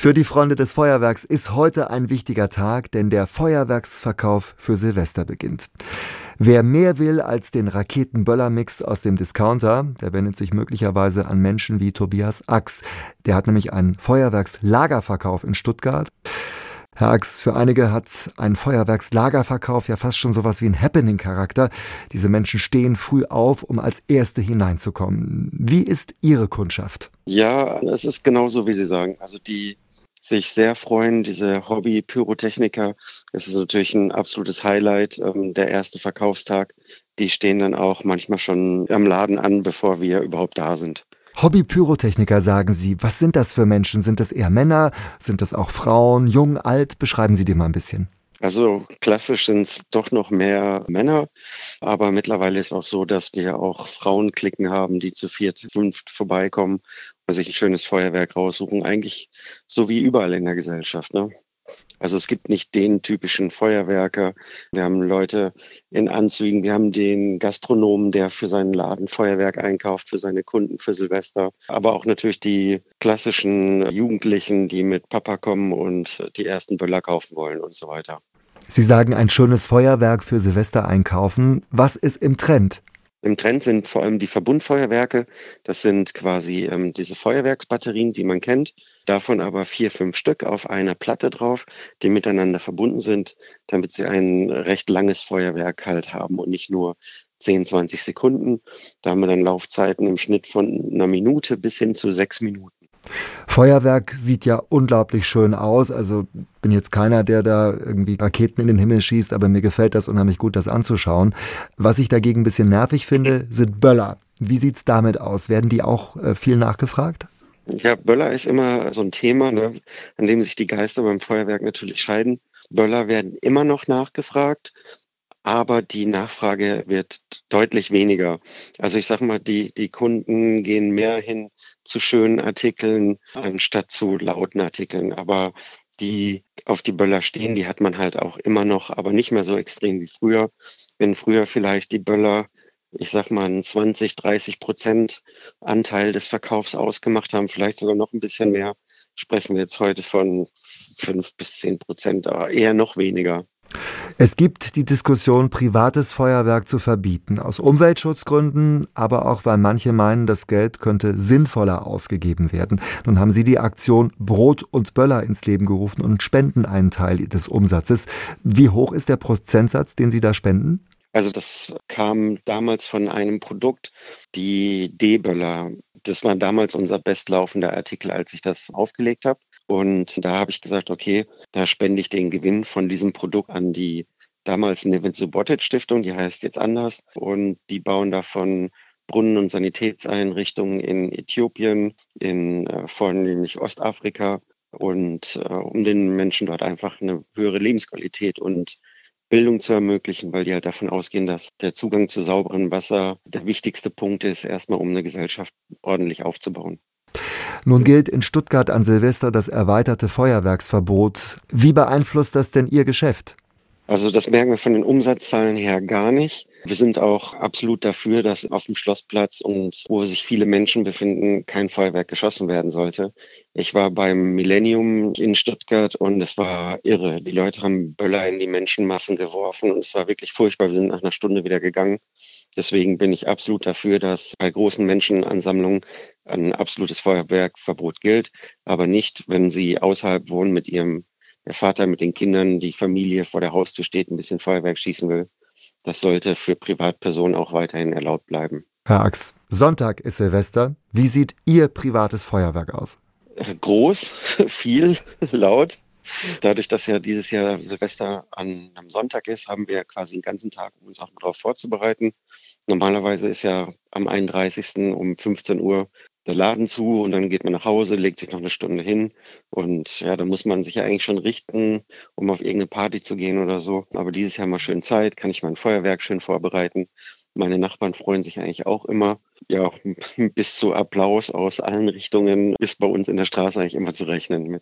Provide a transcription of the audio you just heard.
Für die Freunde des Feuerwerks ist heute ein wichtiger Tag, denn der Feuerwerksverkauf für Silvester beginnt. Wer mehr will als den Raketenböller-Mix aus dem Discounter, der wendet sich möglicherweise an Menschen wie Tobias Ax. Der hat nämlich einen Feuerwerkslagerverkauf in Stuttgart. Herr Ax, für einige hat ein Feuerwerkslagerverkauf ja fast schon sowas wie ein Happening-Charakter. Diese Menschen stehen früh auf, um als Erste hineinzukommen. Wie ist Ihre Kundschaft? Ja, es ist genauso, wie Sie sagen. Also die sich sehr freuen, diese Hobby-Pyrotechniker. Es ist natürlich ein absolutes Highlight, ähm, der erste Verkaufstag. Die stehen dann auch manchmal schon am Laden an, bevor wir überhaupt da sind. Hobby-Pyrotechniker, sagen Sie. Was sind das für Menschen? Sind das eher Männer? Sind das auch Frauen? Jung, alt? Beschreiben Sie die mal ein bisschen. Also klassisch sind es doch noch mehr Männer, aber mittlerweile ist auch so, dass wir auch Frauenklicken haben, die zu viert, fünft vorbeikommen und sich ein schönes Feuerwerk raussuchen. Eigentlich so wie überall in der Gesellschaft. Ne? Also es gibt nicht den typischen Feuerwerker. Wir haben Leute in Anzügen, wir haben den Gastronomen, der für seinen Laden Feuerwerk einkauft, für seine Kunden, für Silvester. Aber auch natürlich die klassischen Jugendlichen, die mit Papa kommen und die ersten Böller kaufen wollen und so weiter. Sie sagen ein schönes Feuerwerk für Silvester einkaufen. Was ist im Trend? Im Trend sind vor allem die Verbundfeuerwerke. Das sind quasi ähm, diese Feuerwerksbatterien, die man kennt. Davon aber vier, fünf Stück auf einer Platte drauf, die miteinander verbunden sind, damit sie ein recht langes Feuerwerk halt haben und nicht nur 10, 20 Sekunden. Da haben wir dann Laufzeiten im Schnitt von einer Minute bis hin zu sechs Minuten. Feuerwerk sieht ja unglaublich schön aus. Also bin jetzt keiner, der da irgendwie Raketen in den Himmel schießt, aber mir gefällt das unheimlich gut, das anzuschauen. Was ich dagegen ein bisschen nervig finde, sind Böller. Wie sieht's damit aus? Werden die auch äh, viel nachgefragt? Ja, Böller ist immer so ein Thema, ne, an dem sich die Geister beim Feuerwerk natürlich scheiden. Böller werden immer noch nachgefragt, aber die Nachfrage wird deutlich weniger. Also ich sage mal, die, die Kunden gehen mehr hin zu schönen Artikeln anstatt zu lauten Artikeln. Aber die auf die Böller stehen, die hat man halt auch immer noch, aber nicht mehr so extrem wie früher. Wenn früher vielleicht die Böller, ich sag mal, einen 20, 30 Prozent Anteil des Verkaufs ausgemacht haben, vielleicht sogar noch ein bisschen mehr, sprechen wir jetzt heute von fünf bis zehn Prozent, aber eher noch weniger. Es gibt die Diskussion, privates Feuerwerk zu verbieten, aus Umweltschutzgründen, aber auch weil manche meinen, das Geld könnte sinnvoller ausgegeben werden. Nun haben Sie die Aktion Brot und Böller ins Leben gerufen und spenden einen Teil des Umsatzes. Wie hoch ist der Prozentsatz, den Sie da spenden? Also das kam damals von einem Produkt, die D-Böller. Das war damals unser bestlaufender Artikel, als ich das aufgelegt habe. Und da habe ich gesagt, okay, da spende ich den Gewinn von diesem Produkt an die damals Nevin Subotic Stiftung, die heißt jetzt anders. Und die bauen davon Brunnen- und Sanitätseinrichtungen in Äthiopien, in äh, vornehmlich Ostafrika und äh, um den Menschen dort einfach eine höhere Lebensqualität und Bildung zu ermöglichen, weil die halt davon ausgehen, dass der Zugang zu sauberem Wasser der wichtigste Punkt ist, erstmal um eine Gesellschaft ordentlich aufzubauen. Nun gilt in Stuttgart an Silvester das erweiterte Feuerwerksverbot. Wie beeinflusst das denn Ihr Geschäft? Also das merken wir von den Umsatzzahlen her gar nicht. Wir sind auch absolut dafür, dass auf dem Schlossplatz und wo sich viele Menschen befinden, kein Feuerwerk geschossen werden sollte. Ich war beim Millennium in Stuttgart und es war irre. Die Leute haben Böller in die Menschenmassen geworfen und es war wirklich furchtbar. Wir sind nach einer Stunde wieder gegangen. Deswegen bin ich absolut dafür, dass bei großen Menschenansammlungen ein absolutes Feuerwerkverbot gilt, aber nicht, wenn sie außerhalb wohnen mit ihrem der Vater mit den Kindern, die Familie vor der Haustür steht, ein bisschen Feuerwerk schießen will. Das sollte für Privatpersonen auch weiterhin erlaubt bleiben. Herr Ax, Sonntag ist Silvester. Wie sieht Ihr privates Feuerwerk aus? Groß, viel, laut. Dadurch, dass ja dieses Jahr Silvester an einem Sonntag ist, haben wir quasi den ganzen Tag, um uns auch darauf vorzubereiten. Normalerweise ist ja am 31. um 15 Uhr der Laden zu und dann geht man nach Hause, legt sich noch eine Stunde hin und ja, da muss man sich ja eigentlich schon richten, um auf irgendeine Party zu gehen oder so. Aber dieses Jahr mal schön Zeit, kann ich mein Feuerwerk schön vorbereiten. Meine Nachbarn freuen sich eigentlich auch immer. Ja, bis zu Applaus aus allen Richtungen ist bei uns in der Straße eigentlich immer zu rechnen mit.